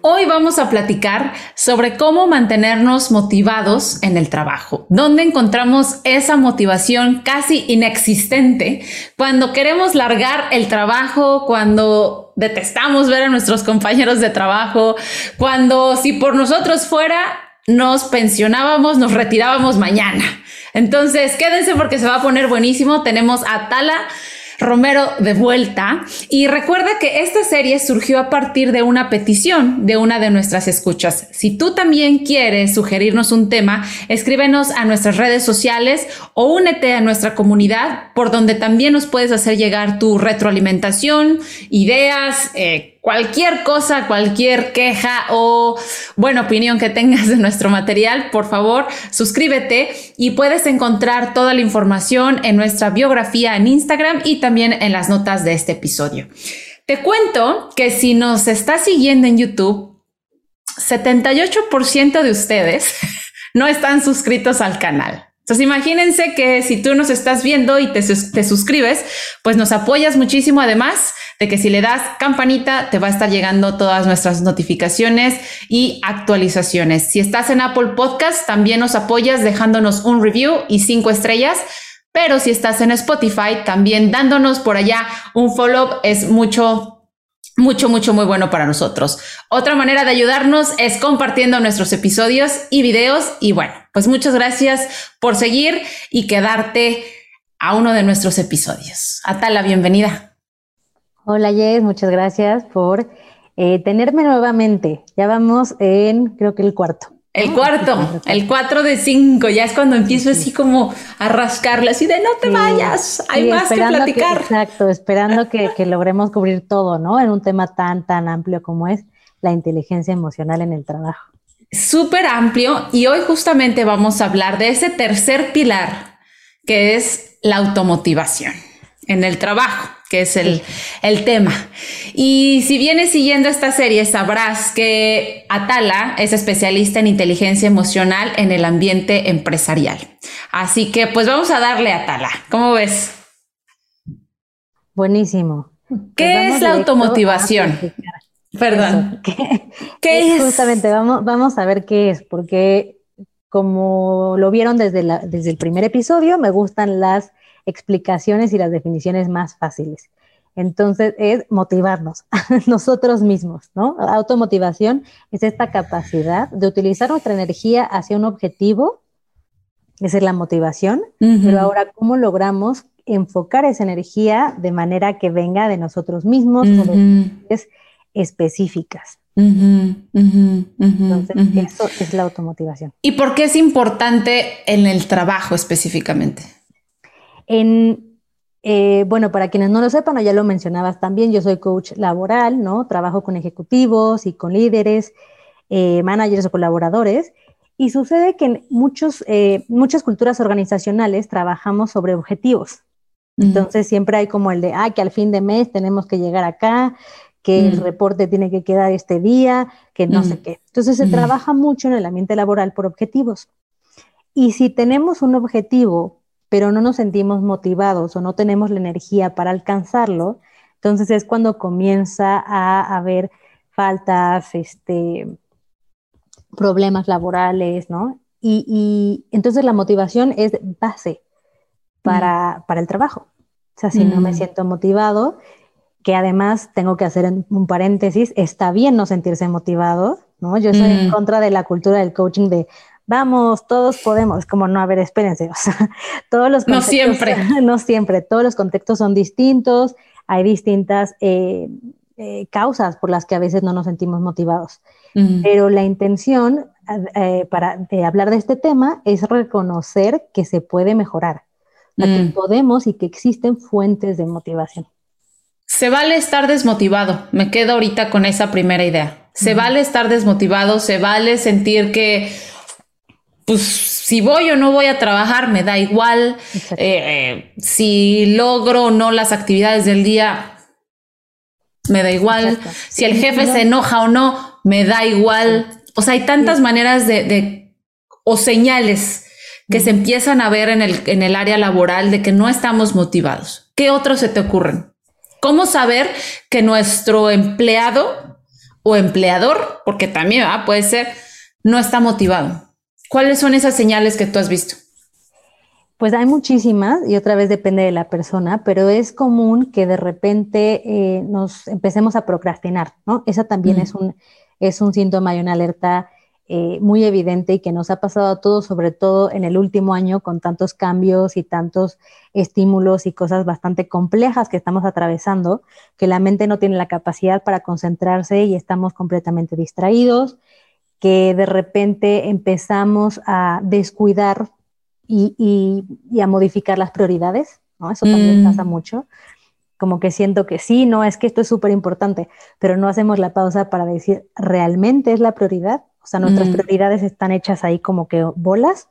Hoy vamos a platicar sobre cómo mantenernos motivados en el trabajo, dónde encontramos esa motivación casi inexistente cuando queremos largar el trabajo, cuando detestamos ver a nuestros compañeros de trabajo, cuando si por nosotros fuera nos pensionábamos, nos retirábamos mañana. Entonces, quédense porque se va a poner buenísimo. Tenemos a Tala Romero de vuelta. Y recuerda que esta serie surgió a partir de una petición de una de nuestras escuchas. Si tú también quieres sugerirnos un tema, escríbenos a nuestras redes sociales o únete a nuestra comunidad por donde también nos puedes hacer llegar tu retroalimentación, ideas, eh, cualquier cosa, cualquier queja o buena opinión que tengas de nuestro material, por favor, suscríbete y puedes encontrar toda la información en nuestra biografía en Instagram y también en las notas de este episodio. Te cuento que si nos estás siguiendo en YouTube, 78% de ustedes no están suscritos al canal. Entonces imagínense que si tú nos estás viendo y te, suscribes, pues nos apoyas muchísimo además de que si le das campanita te va a estar llegando todas nuestras notificaciones y actualizaciones. Si estás en Apple Podcast, también nos apoyas dejándonos un review y cinco estrellas. Pero si estás en Spotify, también dándonos por allá un follow es mucho mucho, mucho, muy bueno para nosotros. Otra manera de ayudarnos es compartiendo nuestros episodios y videos. Y bueno, pues muchas gracias por seguir y quedarte a uno de nuestros episodios. Atala, bienvenida. Hola Jess, muchas gracias por eh, tenerme nuevamente. Ya vamos en, creo que el cuarto. El cuarto, el cuatro de cinco, ya es cuando empiezo así como a rascarle, así de no te vayas, hay más que platicar. exacto, esperando que, que, logremos cubrir todo, ¿no? En un tema tan, tan amplio como es la inteligencia emocional en el trabajo. Súper amplio y hoy justamente vamos a hablar de ese tercer pilar que es la automotivación en el trabajo que es el, el, tema. Y si vienes siguiendo esta serie, sabrás que Atala es especialista en inteligencia emocional en el ambiente empresarial. Así que pues vamos a darle a Atala. ¿Cómo ves? Buenísimo. ¿Qué pues es la automotivación? Perdón. ¿Qué, es? Justamente, vamos, vamos a ver qué es, porque como lo vieron desde, la, desde el primer episodio, me gustan las explicaciones y las definiciones más fáciles. Entonces es motivarnos nosotros mismos, ¿no? Automotivación es esta capacidad de utilizar nuestra energía hacia un objetivo, esa es la motivación, pero ahora cómo logramos enfocar esa energía de manera que venga de nosotros mismos, específicas. Entonces, eso es la automotivación. ¿Y por qué es importante en el trabajo específicamente? En, eh, bueno, para quienes no lo sepan, o ya lo mencionabas también, yo soy coach laboral, ¿no? Trabajo con ejecutivos y con líderes, eh, managers o colaboradores. Y sucede que en muchos, eh, muchas culturas organizacionales trabajamos sobre objetivos. Entonces siempre hay como el de, ah, que al fin de mes tenemos que llegar acá, que el reporte tiene que quedar este día, que no sé qué. Entonces se trabaja mucho en el ambiente laboral por objetivos. Y si tenemos un objetivo pero no nos sentimos motivados o no tenemos la energía para alcanzarlo, entonces es cuando comienza a haber faltas, este, problemas laborales, ¿no? Y, entonces la motivación es base para, el trabajo. O sea, si no me mm. siento motivado, que además tengo que hacer un paréntesis, está bien no sentirse motivado, ¿no? Yo soy en mm. contra de la cultura del coaching de vamos, todos podemos, como no, a ver, espérense, o sea, todos los No siempre. No siempre, todos los contextos son distintos, hay distintas eh, eh, causas por las que a veces no nos sentimos motivados. Pero la intención eh, para de hablar de este tema es reconocer que se puede mejorar, que mm. podemos y que existen fuentes de motivación. Se vale estar desmotivado, me quedo ahorita con esa primera idea. Se vale estar desmotivado, se vale sentir que pues si voy o no voy a trabajar, me da igual. Eh, si logro o no las actividades del día, me da igual. Si el jefe se enoja o no, me da igual. O sea, hay tantas maneras de, o señales que se empiezan a ver en el, en el área laboral de que no estamos motivados. ¿Qué otros se te ocurren? ¿Cómo saber que nuestro empleado o empleador, porque también puede ser, no está motivado. ¿Cuáles son esas señales que tú has visto? Pues hay muchísimas y otra vez depende de la persona, pero es común que de repente eh, nos empecemos a procrastinar, ¿no? Esa también es, un, es un síntoma y una alerta eh, muy evidente y que nos ha pasado a todos, sobre todo en el último año, con tantos cambios y tantos estímulos y cosas bastante complejas que estamos atravesando, que la mente no tiene la capacidad para concentrarse y estamos completamente distraídos, que de repente empezamos a descuidar y, a modificar las prioridades, ¿no? Eso también mm. pasa mucho como que siento que sí, no, es que esto es súper importante, pero no hacemos la pausa para decir, ¿realmente es la prioridad? O sea, nuestras mm. prioridades están hechas ahí como que bolas.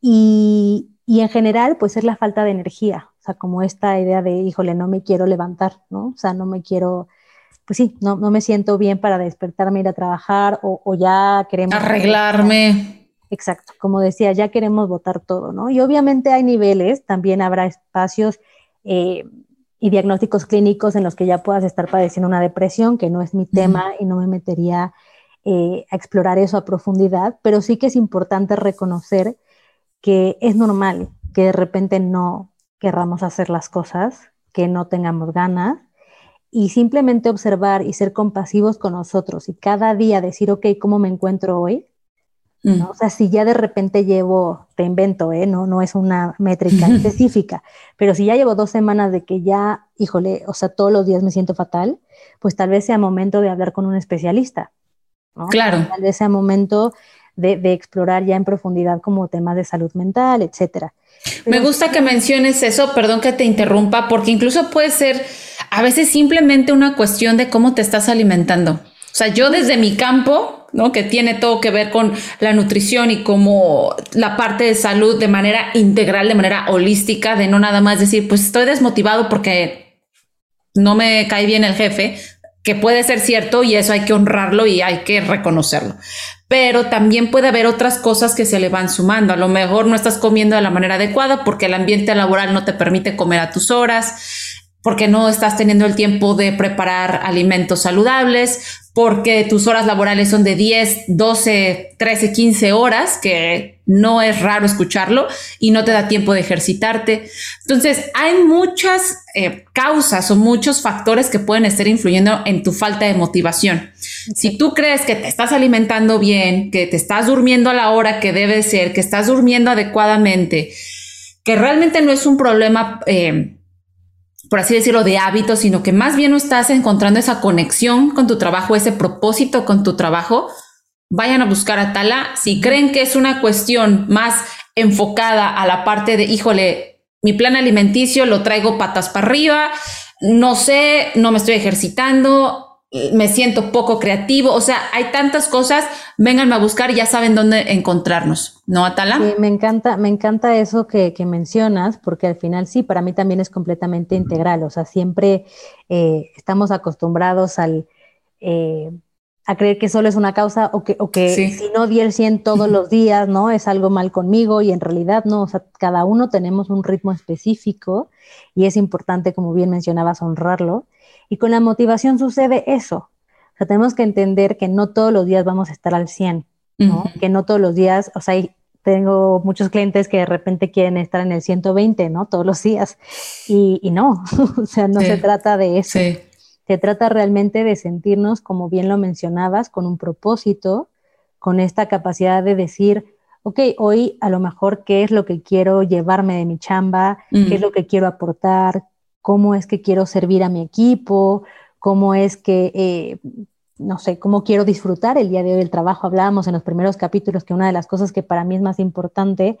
Y, y, en general, pues es la falta de energía. O sea, como esta idea de, híjole, no me quiero levantar, ¿no? O sea, no me quiero, pues sí, no, no me siento bien para despertarme, ir a trabajar o, o ya queremos... Arreglarme. Exacto, como decía, ya queremos votar todo, ¿no? Y obviamente hay niveles, también habrá espacios eh, y diagnósticos clínicos en los que ya puedas estar padeciendo una depresión, que no es mi tema y no me metería eh, a explorar eso a profundidad, pero sí que es importante reconocer que es normal que de repente no querramos hacer las cosas, que no tengamos ganas y simplemente observar y ser compasivos con nosotros y cada día decir, ok, ¿cómo me encuentro hoy? ¿No? O sea, si ya de repente llevo, te invento, ¿eh? no, no es una métrica específica, pero si ya llevo dos semanas de que ya, híjole, o sea, todos los días me siento fatal, pues tal vez sea momento de hablar con un especialista. Claro. De ese momento de, explorar ya en profundidad como temas de salud mental, etcétera. Me gusta que menciones eso, perdón que te interrumpa, porque incluso puede ser a veces simplemente una cuestión de cómo te estás alimentando. O sea, yo desde mi campo, ¿no? Que tiene todo que ver con la nutrición y como la parte de salud de manera integral, de manera holística, de no nada más decir, pues estoy desmotivado porque no me cae bien el jefe, que puede ser cierto y eso hay que honrarlo y hay que reconocerlo. Pero también puede haber otras cosas que se le van sumando. A lo mejor no estás comiendo de la manera adecuada porque el ambiente laboral no te permite comer a tus horas, porque no estás teniendo el tiempo de preparar alimentos saludables, porque tus horas laborales son de 10, 12, 13, 15 horas, que no es raro escucharlo, y no te da tiempo de ejercitarte. Entonces, hay muchas eh, causas o muchos factores que pueden estar influyendo en tu falta de motivación. Si tú crees que te estás alimentando bien, que te estás durmiendo a la hora que debe ser, que estás durmiendo adecuadamente, que realmente no es un problema... Eh, por así decirlo, de hábitos, sino que más bien no estás encontrando esa conexión con tu trabajo, ese propósito con tu trabajo, vayan a buscar a Tala. Si creen que es una cuestión más enfocada a la parte de, híjole, mi plan alimenticio lo traigo patas para arriba, no sé, no me estoy ejercitando, me siento poco creativo, o sea, hay tantas cosas, vénganme a buscar ya saben dónde encontrarnos, ¿no, Atala? Sí, me encanta, me encanta eso que, mencionas, porque al final sí, para mí también es completamente integral, o sea, siempre eh, estamos acostumbrados al... Eh, a creer que solo es una causa o que, o que si no di el 100 todos los días, ¿no? Es algo mal conmigo y en realidad no, o sea, cada uno tenemos un ritmo específico y es importante, como bien mencionabas, honrarlo. Y con la motivación sucede eso. O sea, tenemos que entender que no todos los días vamos a estar al 100, ¿no? Que no todos los días, o sea, tengo muchos clientes que de repente quieren estar en el 120, ¿no? Todos los días. Y, no, o sea, no se trata de eso. Se trata realmente de sentirnos, como bien lo mencionabas, con un propósito, con esta capacidad de decir, ok, hoy a lo mejor qué es lo que quiero llevarme de mi chamba, qué es lo que quiero aportar, cómo es que quiero servir a mi equipo, cómo es que, eh, no sé, cómo quiero disfrutar el día de hoy el trabajo. Hablábamos en los primeros capítulos que una de las cosas que para mí es más importante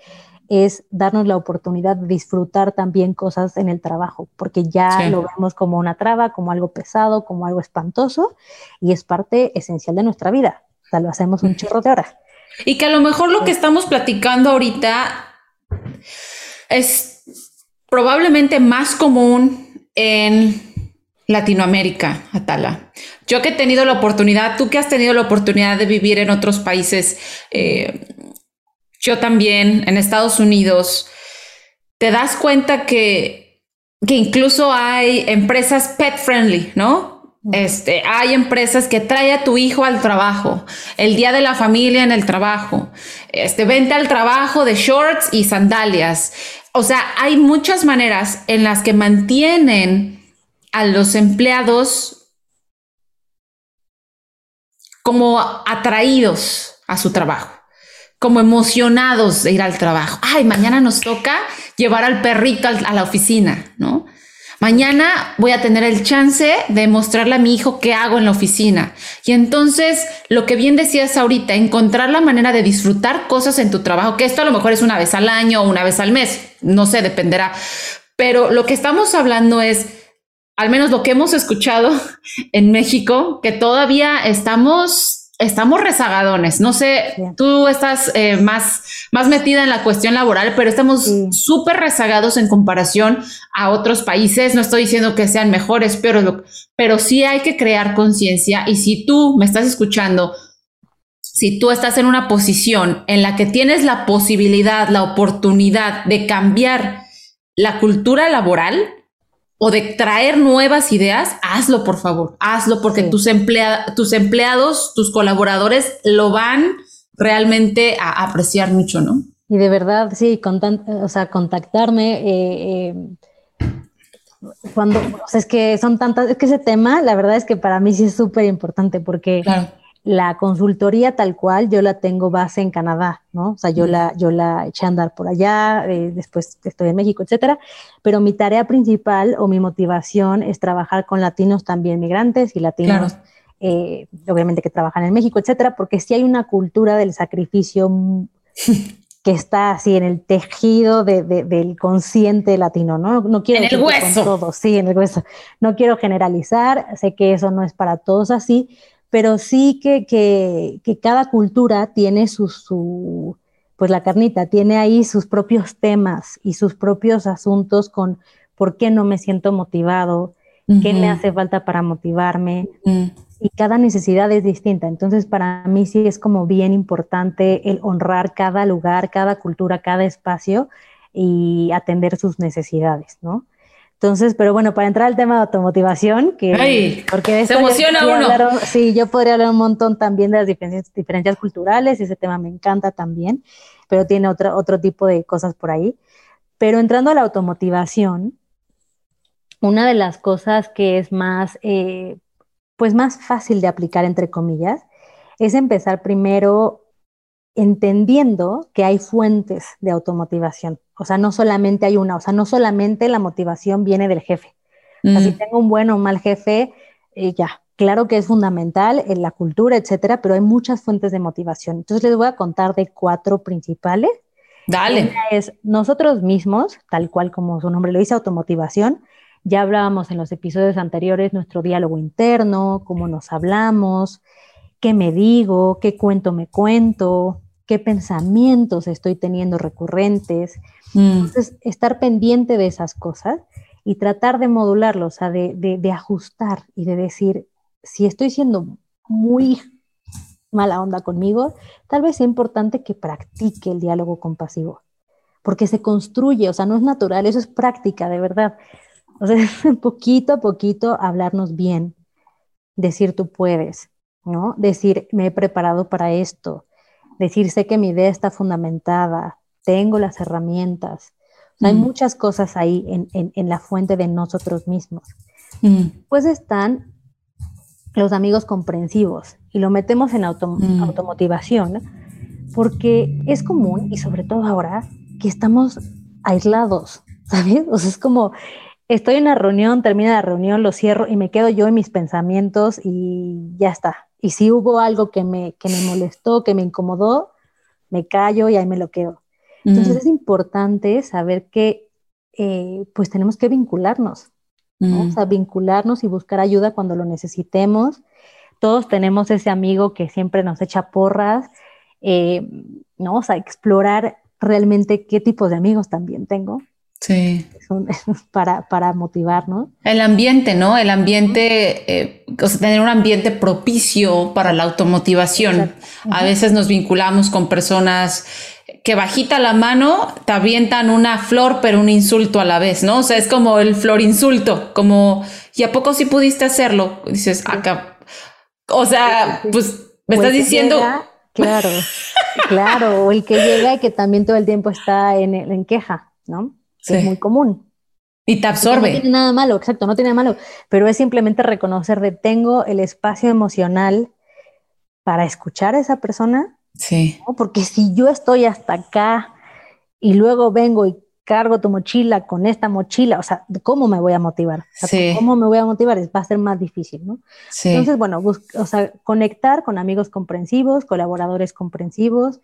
es darnos la oportunidad de disfrutar también cosas en el trabajo, porque ya lo vemos como una traba, como algo pesado, como algo espantoso, y es parte esencial de nuestra vida. O sea, lo hacemos un chorro de horas. Y que a lo mejor lo que estamos platicando ahorita es probablemente más común en Latinoamérica, Atala. Yo que he tenido la oportunidad, tú que has tenido la oportunidad de vivir en otros países, eh, yo también en Estados Unidos, te das cuenta que, que incluso hay empresas pet friendly, ¿no? Este, hay empresas que trae a tu hijo al trabajo, el día de la familia en el trabajo, este, vente al trabajo de shorts y sandalias. O sea, hay muchas maneras en las que mantienen a los empleados como atraídos a su trabajo, como emocionados de ir al trabajo. Ay, mañana nos toca llevar al perrito a la oficina, ¿no? Mañana voy a tener el chance de mostrarle a mi hijo qué hago en la oficina. Y entonces, lo que bien decías ahorita, encontrar la manera de disfrutar cosas en tu trabajo, que esto a lo mejor es una vez al año o una vez al mes, no sé, dependerá. Pero lo que estamos hablando es, al menos lo que hemos escuchado en México, que todavía estamos estamos rezagadones. No sé, tú estás eh, más, más metida en la cuestión laboral, pero estamos súper rezagados en comparación a otros países. No estoy diciendo que sean mejores, pero, pero sí hay que crear conciencia. Y si tú me estás escuchando, si tú estás en una posición en la que tienes la posibilidad, la oportunidad de cambiar la cultura laboral, o de traer nuevas ideas, hazlo por favor, hazlo porque tus, tus empleados, tus colaboradores lo van realmente a apreciar mucho, ¿no? Y de verdad, sí, o sea, contactarme. Eh, eh, cuando, o sea, es que son tantas, es que ese tema, la verdad es que para mí sí es súper importante porque la consultoría tal cual yo la tengo base en Canadá, ¿no? O sea, yo, la, yo la eché a andar por allá, eh, después estoy en México, etcétera, pero mi tarea principal o mi motivación es trabajar con latinos también migrantes y latinos, eh, obviamente que trabajan en México, etcétera, porque sí hay una cultura del sacrificio que está así en el tejido del consciente latino, ¿no? No quiero en el hueso. Con todo, sí, en el hueso. No quiero generalizar, sé que eso no es para todos así, pero sí que, que, cada cultura tiene su, su, pues la carnita, tiene ahí sus propios temas y sus propios asuntos con por qué no me siento motivado, qué me hace falta para motivarme. Y cada necesidad es distinta. Entonces, para mí sí es como bien importante el honrar cada lugar, cada cultura, cada espacio y atender sus necesidades, ¿no? Entonces, pero bueno, para entrar al tema de automotivación, que porque se emociona uno. sí, yo podría hablar un montón también de las diferencias, diferencias culturales, ese tema me encanta también, pero tiene otro, otro tipo de cosas por ahí. Pero entrando a la automotivación, una de las cosas que es más, eh, pues más fácil de aplicar, entre comillas, es empezar primero entendiendo que hay fuentes de automotivación. O sea, no solamente hay una, o sea, no solamente la motivación viene del jefe. O sea, si mm. tengo un buen o un mal jefe, eh, ya, claro que es fundamental en la cultura, etcétera, pero hay muchas fuentes de motivación. Entonces les voy a contar de cuatro principales. Dale. Una es nosotros mismos, tal cual como su nombre lo dice, automotivación. Ya hablábamos en los episodios anteriores nuestro diálogo interno, cómo nos hablamos, qué me digo, qué cuento me cuento, qué pensamientos estoy teniendo recurrentes. Mm. Entonces, estar pendiente de esas cosas y tratar de modularlos, o sea, de, ajustar y de decir, si estoy siendo muy mala onda conmigo, tal vez sea importante que practique el diálogo compasivo, porque se construye, o sea, no es natural, eso es práctica, de verdad. O sea, poquito a poquito hablarnos bien, decir tú puedes, ¿no? Decir me he preparado para esto, decir sé que mi idea está fundamentada, tengo las herramientas. Hay mm. muchas cosas ahí en, la fuente de nosotros mismos. Mm. Pues están los amigos comprensivos y lo metemos en mm. automotivación porque es común y sobre todo ahora que estamos aislados, ¿sabes? O sea, es como estoy en una reunión, termina la reunión, lo cierro y me quedo yo en mis pensamientos y ya está. Y si hubo algo que me, que me molestó, que me incomodó, me callo y ahí me lo quedo. Entonces es importante saber que eh, pues tenemos que vincularnos, ¿no? o sea, vincularnos y buscar ayuda cuando lo necesitemos. Todos tenemos ese amigo que siempre nos echa porras, eh, ¿no? O sea, explorar realmente qué tipo de amigos también tengo. Sí. para, para motivarnos. El ambiente, ¿no? El ambiente, eh, o sea, tener un ambiente propicio para la automotivación. A veces nos vinculamos con personas que bajita la mano te avientan una flor, pero un insulto a la vez, ¿no? O sea, es como el flor insulto, como, ¿y a poco sí pudiste hacerlo? Dices, acá, o sea, pues me estás diciendo... claro, claro, o el que llega y que también todo el tiempo está en, en queja, ¿no? Es muy común. Y te absorbe. No tiene nada malo, exacto, no tiene nada malo, pero es simplemente reconocer de tengo el espacio emocional para escuchar a esa persona. Sí. Porque si yo estoy hasta acá y luego vengo y cargo tu mochila con esta mochila, o sea, ¿cómo me voy a motivar? sí. ¿Cómo me voy a motivar? Va a ser más difícil, ¿no? Sí. Entonces, bueno, o sea, conectar con amigos comprensivos, colaboradores comprensivos,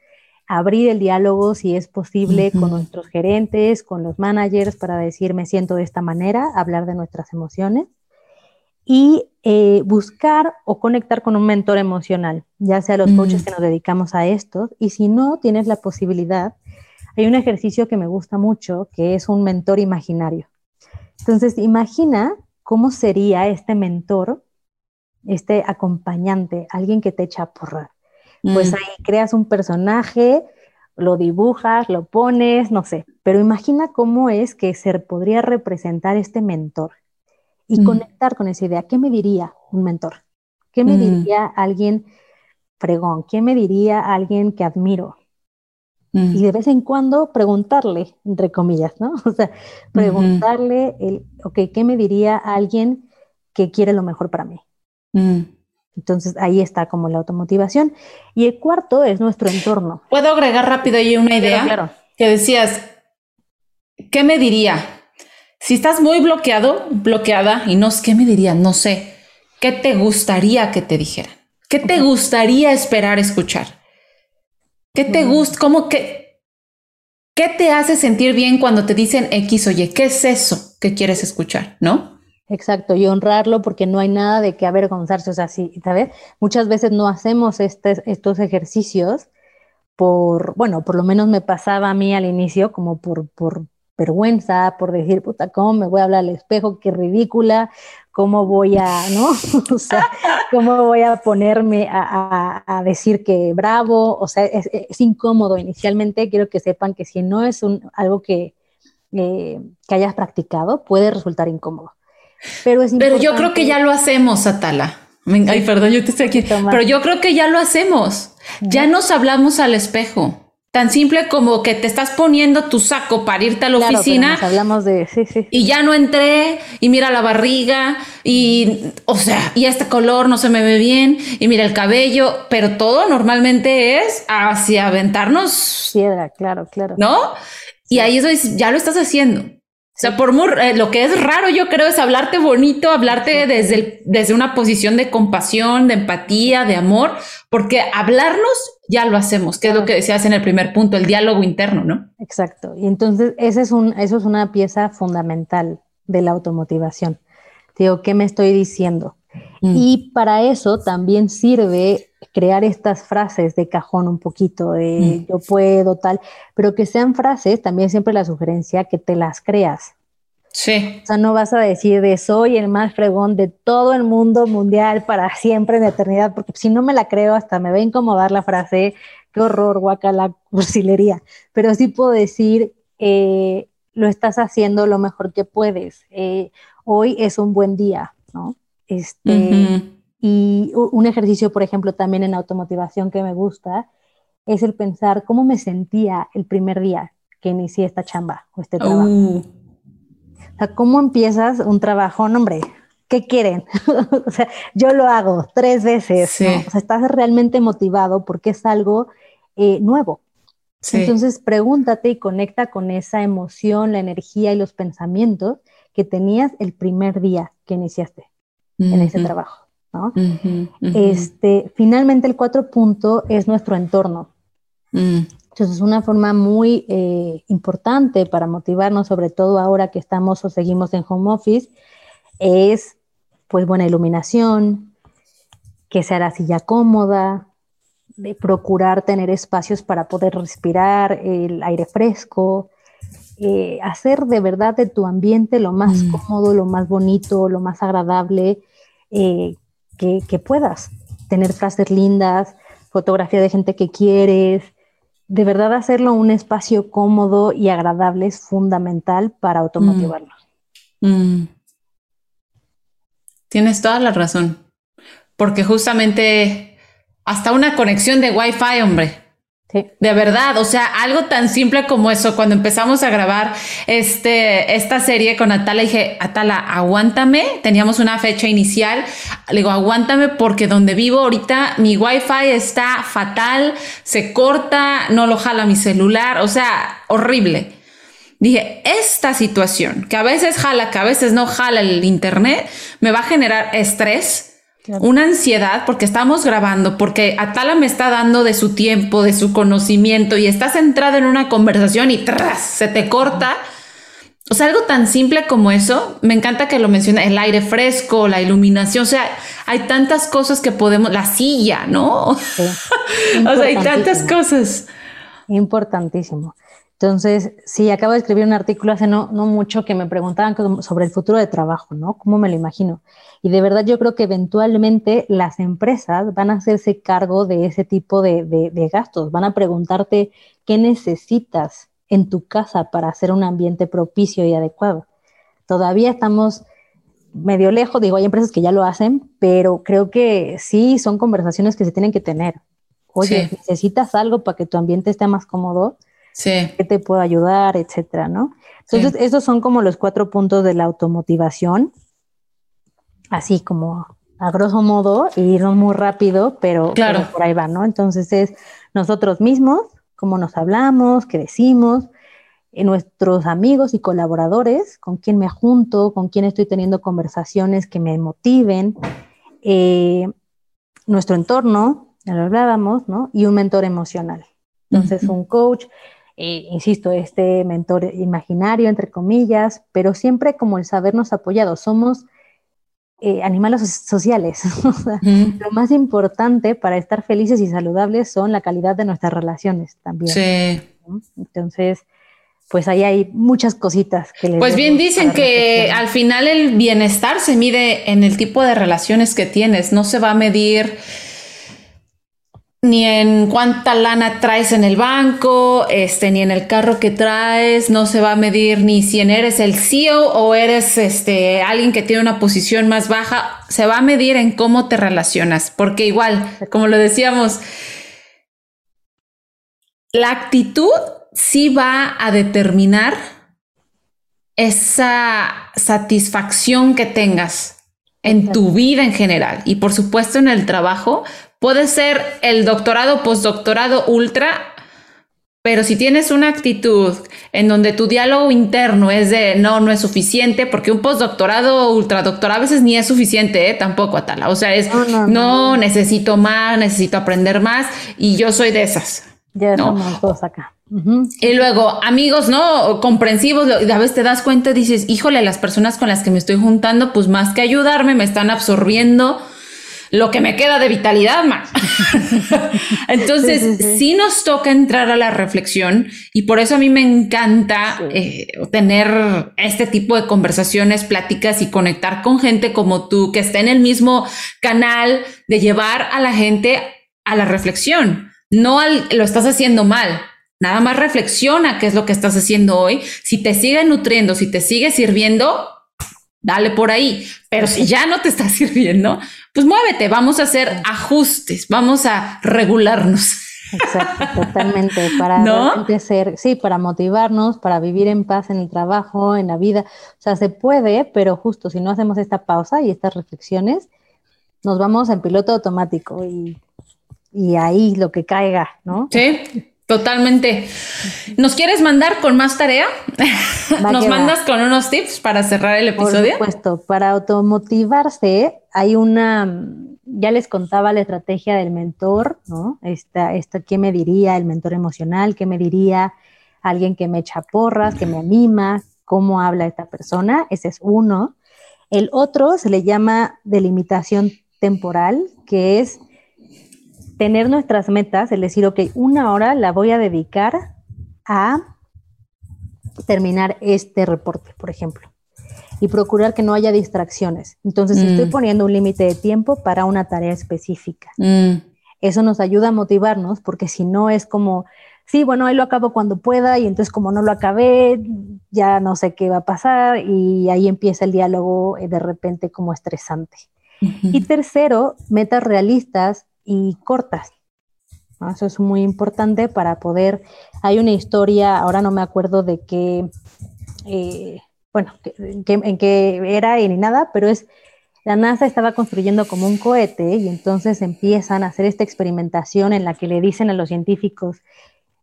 abrir el diálogo si es posible con nuestros gerentes, con los managers para decir me siento de esta manera, hablar de nuestras emociones y eh, buscar o conectar con un mentor emocional, ya sea los coaches que nos dedicamos a esto y si no tienes la posibilidad, hay un ejercicio que me gusta mucho que es un mentor imaginario. Entonces, imagina cómo sería este mentor, este acompañante, alguien que te echa a porrar pues mm. ahí creas un personaje, lo dibujas, lo pones, no sé, pero imagina cómo es que se podría representar este mentor y mm. conectar con esa idea. ¿Qué me diría un mentor? ¿Qué me mm. diría alguien fregón? ¿Qué me diría alguien que admiro? Y de vez en cuando preguntarle, entre comillas, ¿no? O sea, preguntarle, el, ok, ¿qué me diría alguien que quiere lo mejor para mí? Entonces ahí está como la automotivación. Y el cuarto es nuestro entorno. ¿Puedo agregar rápido ahí una idea? Claro, Que decías, ¿qué me diría? Si estás muy bloqueado, bloqueada y no, ¿qué me diría? No sé. ¿Qué te gustaría que te dijeran? ¿Qué te gustaría esperar escuchar? ¿Qué te gusta? ¿Cómo que? ¿Qué te hace sentir bien cuando te dicen X, oye, qué es eso que quieres escuchar? ¿No? Exacto, y honrarlo porque no hay nada de qué avergonzarse. O sea, sí, ¿sabes? Muchas veces no hacemos estos ejercicios por, bueno, por lo menos me pasaba a mí al inicio como por, por vergüenza, por decir, puta, ¿cómo me voy a hablar al espejo? Qué ridícula, ¿cómo voy a, no? o sea, ¿cómo voy a ponerme a, a, decir que bravo? O sea, es, es, incómodo inicialmente. Quiero que sepan que si no es un, algo que, eh, que hayas practicado, puede resultar incómodo. Pero, es Pero yo creo que ya lo hacemos, Atala. Ay, perdón, yo te estoy aquí. Pero yo creo que ya lo hacemos. Ya nos hablamos al espejo. Tan simple como que te estás poniendo tu saco para irte a la oficina. hablamos de, sí, sí. Y ya no entré, y mira la barriga, y, o sea, y este color no se me ve bien, y mira el cabello, pero todo normalmente es hacia aventarnos. Piedra, claro, claro. ¿No? Y ahí eso ya lo estás haciendo. O sea, por muy, eh, lo que es raro, yo creo, es hablarte bonito, hablarte desde, desde una posición de compasión, de empatía, de amor, porque hablarnos ya lo hacemos, que es lo que decías en el primer punto, el diálogo interno, ¿no? Exacto. Y entonces, ese es un, eso es una pieza fundamental de la automotivación. Digo, ¿qué me estoy diciendo? Mm. Y para eso también sirve crear estas frases de cajón un poquito, de mm. yo puedo, tal, pero que sean frases, también siempre la sugerencia que te las creas. Sí. O sea, no vas a decir de soy el más fregón de todo el mundo mundial para siempre en eternidad, porque si no me la creo, hasta me va a incomodar la frase, qué horror, la cursilería. Pero sí puedo decir, eh, lo estás haciendo lo mejor que puedes. Eh, hoy es un buen día, ¿no? Este, Y un ejercicio, por ejemplo, también en automotivación que me gusta, es el pensar cómo me sentía el primer día que inicié esta chamba o este trabajo. Uh. O sea, ¿cómo empiezas un trabajo? No, hombre, ¿qué quieren? o sea, yo lo hago tres veces. O sea, estás realmente motivado porque es algo eh, nuevo. Entonces, pregúntate y conecta con esa emoción, la energía y los pensamientos que tenías el primer día que iniciaste en ese trabajo. ¿No? Este, finalmente, el cuatro punto es nuestro entorno. Mm. Entonces, es una forma muy eh, importante para motivarnos, sobre todo ahora que estamos o seguimos en home office, es pues buena iluminación, que sea la silla cómoda, de procurar tener espacios para poder respirar el aire fresco, eh, hacer de verdad de tu ambiente lo más mm. cómodo, lo más bonito, lo más agradable eh, que, puedas. Tener frases lindas, fotografía de gente que quieres, de verdad hacerlo un espacio cómodo y agradable es fundamental para automotivarnos. Mm. Mm. Tienes toda la razón, porque justamente hasta una conexión de Wi-Fi, hombre. De verdad, o sea, algo tan simple como eso, cuando empezamos a grabar este, esta serie con Atala, dije, Atala, aguántame, teníamos una fecha inicial, le digo, aguántame porque donde vivo ahorita mi wifi está fatal, se corta, no lo jala mi celular, o sea, horrible. Dije, esta situación, que a veces jala, que a veces no jala el internet, me va a generar estrés, una ansiedad porque estamos grabando, porque Atala me está dando de su tiempo, de su conocimiento y estás centrado en una conversación y tras, se te corta. O sea, algo tan simple como eso, me encanta que lo menciona, el aire fresco, la iluminación, o sea, hay tantas cosas que podemos, la silla, ¿no? o sea, hay tantas cosas. Importantísimo. Entonces, sí, acabo de escribir un artículo hace no, no mucho que me preguntaban sobre el futuro de trabajo, ¿no? ¿Cómo me lo imagino? Y de verdad yo creo que eventualmente las empresas van a hacerse cargo de ese tipo de, gastos, van a preguntarte qué necesitas en tu casa para hacer un ambiente propicio y adecuado. Todavía estamos medio lejos, digo, hay empresas que ya lo hacen, pero creo que sí son conversaciones que se tienen que tener. Oye, necesitas algo para que tu ambiente esté más cómodo, sí. ¿qué te puedo ayudar, etcétera, no? Entonces, esos son como los cuatro puntos de la automotivación así como a grosso modo, y no muy rápido, pero, por ahí va, ¿no? Entonces es nosotros mismos, cómo nos hablamos, qué decimos, eh, nuestros amigos y colaboradores, con quién me junto, con quién estoy teniendo conversaciones que me motiven, eh, nuestro entorno, ya lo hablábamos, ¿no? Y un mentor emocional. Entonces, un coach, eh, insisto, este mentor imaginario, entre comillas, pero siempre como el sabernos apoyados. Somos eh, animales sociales. Lo más importante para estar felices y saludables son la calidad de nuestras relaciones también. Sí. Entonces, pues ahí hay muchas cositas que Pues bien dicen que al final el bienestar se mide en el tipo de relaciones que tienes, no se va a medir ni en cuánta lana traes en el banco, este, ni en el carro que traes, no se va a medir ni si eres el CEO o eres este, alguien que tiene una posición más baja, se va a medir en cómo te relacionas, porque igual, como lo decíamos, la actitud sí va a determinar esa satisfacción que tengas en tu vida en general y por supuesto en el trabajo, Puede ser el doctorado, postdoctorado, ultra, pero si tienes una actitud en donde tu diálogo interno es de no, no es suficiente, porque un postdoctorado, ultradoctorado a veces ni es suficiente, ¿eh? tampoco, Atala. O sea, es no, necesito más, necesito aprender más, y yo soy de esas. Ya somos todos acá. Y luego, amigos, ¿no? Comprensivos, a veces te das cuenta y dices, híjole, las personas con las que me estoy juntando, pues más que ayudarme, me están absorbiendo lo que me queda de vitalidad más. Entonces, sí, nos toca entrar a la reflexión y por eso a mí me encanta eh, tener este tipo de conversaciones, pláticas y conectar con gente como tú que está en el mismo canal de llevar a la gente a la reflexión. No lo estás haciendo mal. Nada más reflexiona qué es lo que estás haciendo hoy. Si te sigue nutriendo, si te sigue sirviendo, dale por ahí. Pero si ya no te está sirviendo, pues muévete, vamos a hacer ajustes, vamos a regularnos. Exacto, totalmente. Para ¿No? ser, sí, para motivarnos, para vivir en paz en el trabajo, en la vida. O sea, se puede, pero justo si no hacemos esta pausa y estas reflexiones, nos vamos en piloto automático y, y ahí lo que caiga, ¿no? Sí. Totalmente. ¿Nos quieres mandar con más tarea? ¿Nos mandas con unos tips para cerrar el episodio? Por supuesto, para automotivarse hay una, ya les contaba la estrategia del mentor, ¿no? Esta, esta, ¿qué me diría el mentor emocional? ¿Qué me diría alguien que me echa porras, que me anima? ¿Cómo habla esta persona? Ese es uno. El otro se le llama delimitación temporal, que es tener nuestras metas, es decir, ok, una hora la voy a dedicar a terminar este reporte, por ejemplo, y procurar que no haya distracciones. Entonces, estoy mm. poniendo un límite de tiempo para una tarea específica. Mm. Eso nos ayuda a motivarnos porque si no es como sí, bueno, ahí lo acabo cuando pueda y entonces como no lo acabé, ya no sé qué va a pasar y ahí empieza el diálogo eh, de repente como estresante. Y tercero, metas realistas y cortas. Eso es muy importante para poder, hay una historia, ahora no me acuerdo de qué, eh, bueno, en qué era y ni nada, pero es la NASA estaba construyendo como un cohete y entonces empiezan a hacer esta experimentación en la que le dicen a los científicos,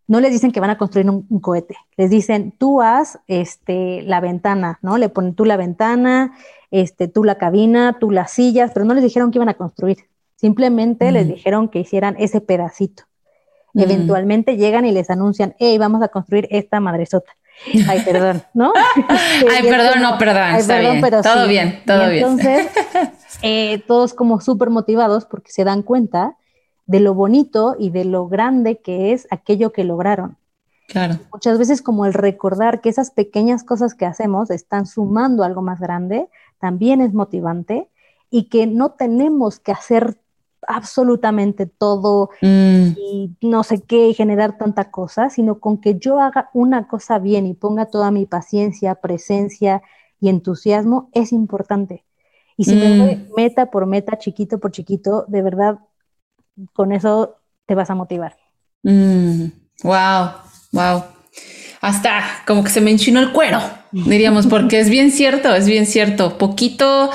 no les dicen que van a construir un, cohete, les dicen, tú haz este, la ventana, ¿no? Le ponen tú la ventana, este, tú la cabina, tú las sillas, pero no les dijeron que iban a construir, simplemente les dijeron que hicieran ese pedacito. Eventualmente llegan y les anuncian, hey, vamos a construir esta madresota. Ay, perdón, ¿no? Ay, perdón, no, perdón, está bien. todo bien, todo bien. Entonces, eh, todos como súper motivados porque se dan cuenta de lo bonito y de lo grande que es aquello que lograron. Claro. Muchas veces como el recordar que esas pequeñas cosas que hacemos están sumando algo más grande, también es motivante y que no tenemos que hacer absolutamente todo mm. y no sé qué y generar tanta cosa, sino con que yo haga una cosa bien y ponga toda mi paciencia, presencia y entusiasmo es importante. Y si me mm. meta por meta, chiquito por chiquito, de verdad, con eso te vas a motivar. Wow, mm. wow. Hasta como que se me enchinó el cuero, diríamos, porque es bien cierto, es bien cierto. Poquito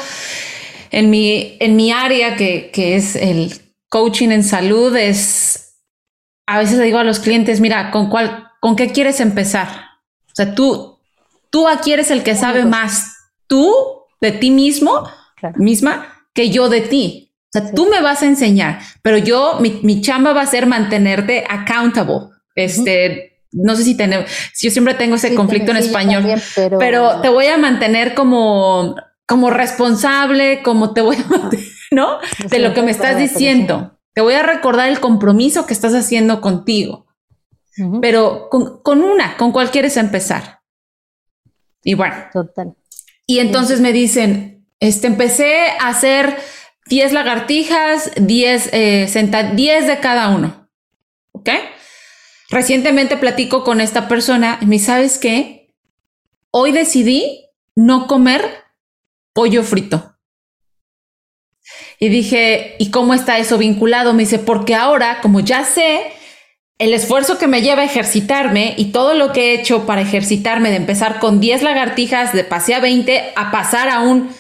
en mi, en mi área, que, que es el coaching en salud, es a veces le digo a los clientes, mira, ¿con cuál, con qué quieres empezar? O sea, tú, tú aquí eres el que sabe más tú de ti mismo, misma, que yo de ti. O sea, tú me vas a enseñar, pero yo, mi, mi, chamba va a ser mantenerte accountable. Este, no sé si tenemos, yo siempre tengo ese conflicto en español, pero... pero... te voy a mantener como como responsable, como te voy a, ¿no? De lo que me estás diciendo. Te voy a recordar el compromiso que estás haciendo contigo. Pero con, una, con cuál quieres empezar. Y bueno. Total. Y entonces me dicen, este, empecé a hacer 10 lagartijas, 10 eh, 10 de cada uno. ¿Ok? Recientemente platico con esta persona y me ¿sabes qué? Hoy decidí no comer pollo frito. Y dije, ¿y cómo está eso vinculado? Me dice, porque ahora, como ya sé el esfuerzo que me lleva a ejercitarme y todo lo que he hecho para ejercitarme, de empezar con 10 lagartijas, de pasé a 20, a pasar a un,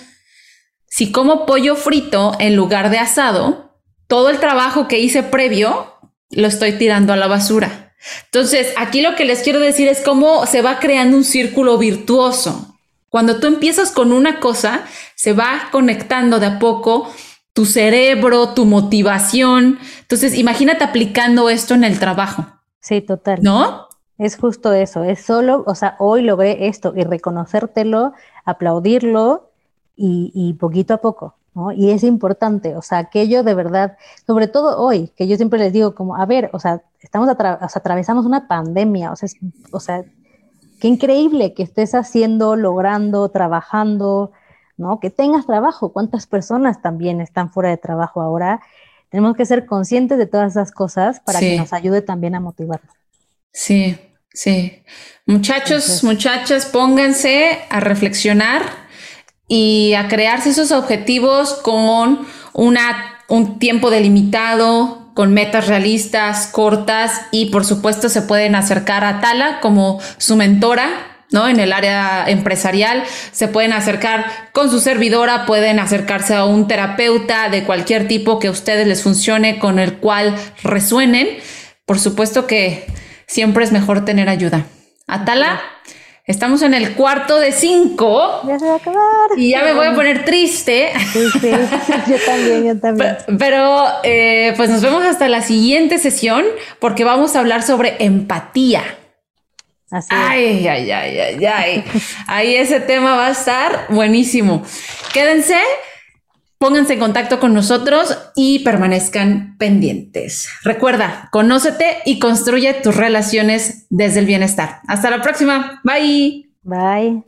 si como pollo frito en lugar de asado, todo el trabajo que hice previo lo estoy tirando a la basura. Entonces, aquí lo que les quiero decir es cómo se va creando un círculo virtuoso. Cuando tú empiezas con una cosa, se va conectando de a poco tu cerebro, tu motivación. Entonces, imagínate aplicando esto en el trabajo. Sí, total. ¿No? Es justo eso, es solo, o sea, hoy logré esto y reconocértelo, aplaudirlo y, poquito a poco, ¿no? Y es importante, o sea, aquello de verdad, sobre todo hoy, que yo siempre les digo como, a ver, o sea, estamos o sea, atravesamos una pandemia, o sea, o sea, qué increíble que estés haciendo, logrando, trabajando, ¿no? Que tengas trabajo. ¿Cuántas personas también están fuera de trabajo ahora? Tenemos que ser conscientes de todas esas cosas para que nos ayude también a motivarnos. Sí, sí. Muchachos, muchachas, pónganse a reflexionar y a crearse esos objetivos con una, un tiempo delimitado, con metas realistas, cortas y por supuesto se pueden acercar a Tala como su mentora, ¿no? En el área empresarial, se pueden acercar con su servidora, pueden acercarse a un terapeuta de cualquier tipo que a ustedes les funcione, con el cual resuenen. Por supuesto que siempre es mejor tener ayuda. Atala, Estamos en el cuarto de cinco. Ya se va a acabar. Y ya me voy a poner triste. Sí, sí, yo también, yo también. Pero, eh, pues nos vemos hasta la siguiente sesión porque vamos a hablar sobre empatía. Así ay, ay, ay, ay, ay. Ahí ese tema va a estar buenísimo. Quédense, pónganse en contacto con nosotros y permanezcan pendientes. Recuerda, conócete y construye tus relaciones desde el bienestar. Hasta la próxima. Bye. Bye.